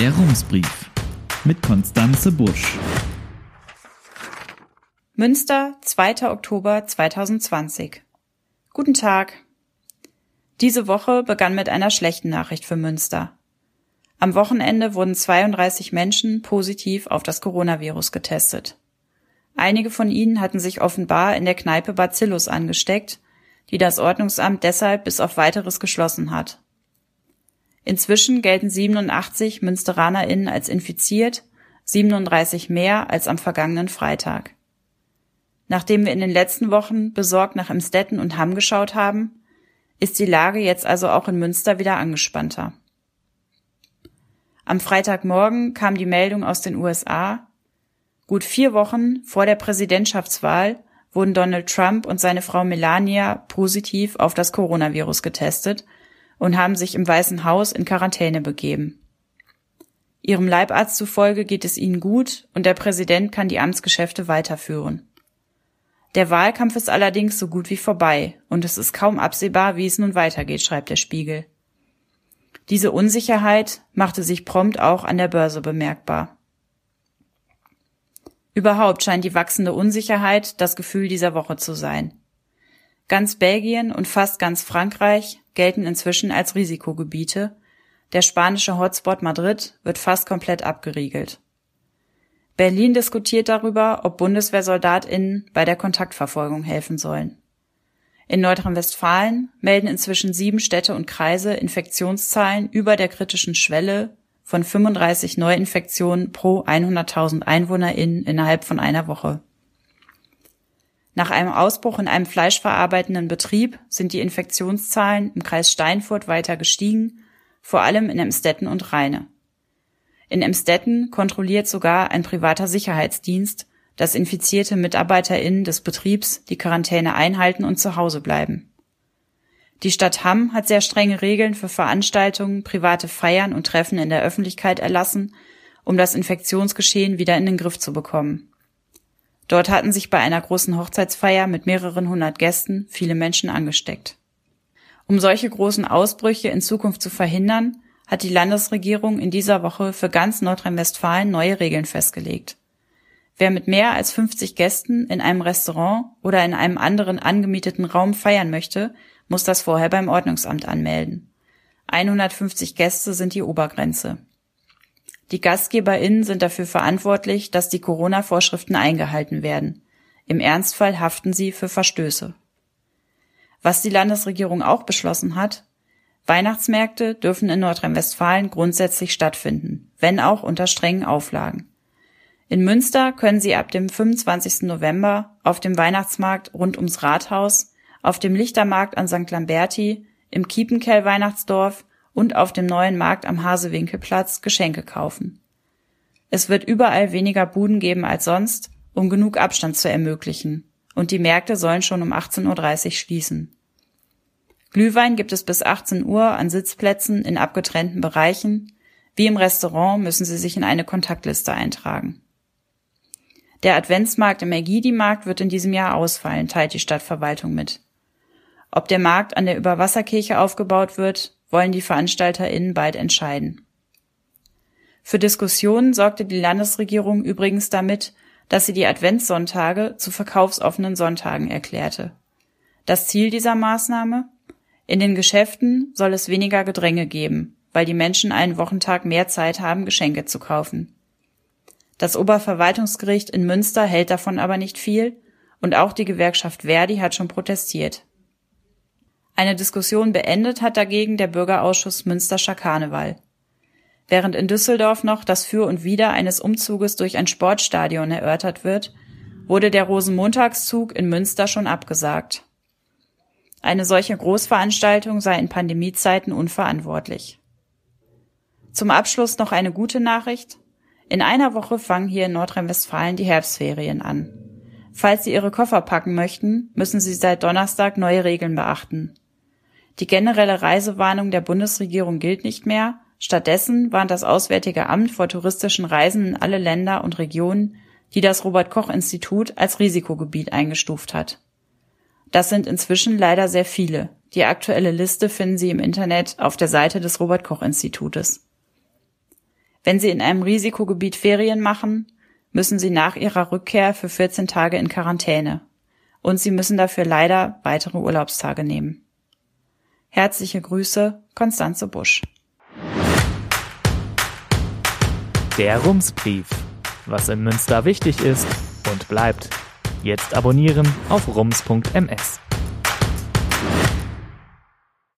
Der Rumsbrief mit Konstanze Busch. Münster, 2. Oktober 2020. Guten Tag. Diese Woche begann mit einer schlechten Nachricht für Münster. Am Wochenende wurden 32 Menschen positiv auf das Coronavirus getestet. Einige von ihnen hatten sich offenbar in der Kneipe Bacillus angesteckt, die das Ordnungsamt deshalb bis auf weiteres geschlossen hat. Inzwischen gelten 87 MünsteranerInnen als infiziert, 37 mehr als am vergangenen Freitag. Nachdem wir in den letzten Wochen besorgt nach Emstetten und Hamm geschaut haben, ist die Lage jetzt also auch in Münster wieder angespannter. Am Freitagmorgen kam die Meldung aus den USA. Gut vier Wochen vor der Präsidentschaftswahl wurden Donald Trump und seine Frau Melania positiv auf das Coronavirus getestet und haben sich im Weißen Haus in Quarantäne begeben. Ihrem Leibarzt zufolge geht es ihnen gut und der Präsident kann die Amtsgeschäfte weiterführen. Der Wahlkampf ist allerdings so gut wie vorbei und es ist kaum absehbar, wie es nun weitergeht, schreibt der Spiegel. Diese Unsicherheit machte sich prompt auch an der Börse bemerkbar. Überhaupt scheint die wachsende Unsicherheit das Gefühl dieser Woche zu sein. Ganz Belgien und fast ganz Frankreich gelten inzwischen als Risikogebiete. Der spanische Hotspot Madrid wird fast komplett abgeriegelt. Berlin diskutiert darüber, ob BundeswehrsoldatInnen bei der Kontaktverfolgung helfen sollen. In Nordrhein-Westfalen melden inzwischen sieben Städte und Kreise Infektionszahlen über der kritischen Schwelle von 35 Neuinfektionen pro 100.000 EinwohnerInnen innerhalb von einer Woche. Nach einem Ausbruch in einem fleischverarbeitenden Betrieb sind die Infektionszahlen im Kreis Steinfurt weiter gestiegen, vor allem in Emstetten und Rheine. In Emstetten kontrolliert sogar ein privater Sicherheitsdienst, dass infizierte MitarbeiterInnen des Betriebs die Quarantäne einhalten und zu Hause bleiben. Die Stadt Hamm hat sehr strenge Regeln für Veranstaltungen, private Feiern und Treffen in der Öffentlichkeit erlassen, um das Infektionsgeschehen wieder in den Griff zu bekommen. Dort hatten sich bei einer großen Hochzeitsfeier mit mehreren hundert Gästen viele Menschen angesteckt. Um solche großen Ausbrüche in Zukunft zu verhindern, hat die Landesregierung in dieser Woche für ganz Nordrhein-Westfalen neue Regeln festgelegt. Wer mit mehr als 50 Gästen in einem Restaurant oder in einem anderen angemieteten Raum feiern möchte, muss das vorher beim Ordnungsamt anmelden. 150 Gäste sind die Obergrenze. Die GastgeberInnen sind dafür verantwortlich, dass die Corona-Vorschriften eingehalten werden. Im Ernstfall haften sie für Verstöße. Was die Landesregierung auch beschlossen hat, Weihnachtsmärkte dürfen in Nordrhein-Westfalen grundsätzlich stattfinden, wenn auch unter strengen Auflagen. In Münster können Sie ab dem 25. November auf dem Weihnachtsmarkt rund ums Rathaus, auf dem Lichtermarkt an St. Lamberti, im Kiepenkell Weihnachtsdorf und auf dem neuen Markt am Hasewinkelplatz Geschenke kaufen. Es wird überall weniger Buden geben als sonst, um genug Abstand zu ermöglichen, und die Märkte sollen schon um 18.30 Uhr schließen. Glühwein gibt es bis 18 Uhr an Sitzplätzen in abgetrennten Bereichen. Wie im Restaurant müssen Sie sich in eine Kontaktliste eintragen. Der Adventsmarkt im Ergidi-Markt wird in diesem Jahr ausfallen, teilt die Stadtverwaltung mit. Ob der Markt an der Überwasserkirche aufgebaut wird, wollen die VeranstalterInnen bald entscheiden. Für Diskussionen sorgte die Landesregierung übrigens damit, dass sie die Adventssonntage zu verkaufsoffenen Sonntagen erklärte. Das Ziel dieser Maßnahme? In den Geschäften soll es weniger Gedränge geben, weil die Menschen einen Wochentag mehr Zeit haben, Geschenke zu kaufen. Das Oberverwaltungsgericht in Münster hält davon aber nicht viel und auch die Gewerkschaft Verdi hat schon protestiert. Eine Diskussion beendet hat dagegen der Bürgerausschuss Münsterscher Karneval. Während in Düsseldorf noch das Für und Wider eines Umzuges durch ein Sportstadion erörtert wird, wurde der Rosenmontagszug in Münster schon abgesagt. Eine solche Großveranstaltung sei in Pandemiezeiten unverantwortlich. Zum Abschluss noch eine gute Nachricht. In einer Woche fangen hier in Nordrhein-Westfalen die Herbstferien an. Falls Sie Ihre Koffer packen möchten, müssen Sie seit Donnerstag neue Regeln beachten. Die generelle Reisewarnung der Bundesregierung gilt nicht mehr. Stattdessen warnt das Auswärtige Amt vor touristischen Reisen in alle Länder und Regionen, die das Robert Koch Institut als Risikogebiet eingestuft hat. Das sind inzwischen leider sehr viele. Die aktuelle Liste finden Sie im Internet auf der Seite des Robert Koch Institutes. Wenn Sie in einem Risikogebiet Ferien machen, müssen Sie nach Ihrer Rückkehr für 14 Tage in Quarantäne. Und Sie müssen dafür leider weitere Urlaubstage nehmen. Herzliche Grüße, Konstanze Busch. Der Rumsbrief. Was in Münster wichtig ist und bleibt. Jetzt abonnieren auf rums.ms.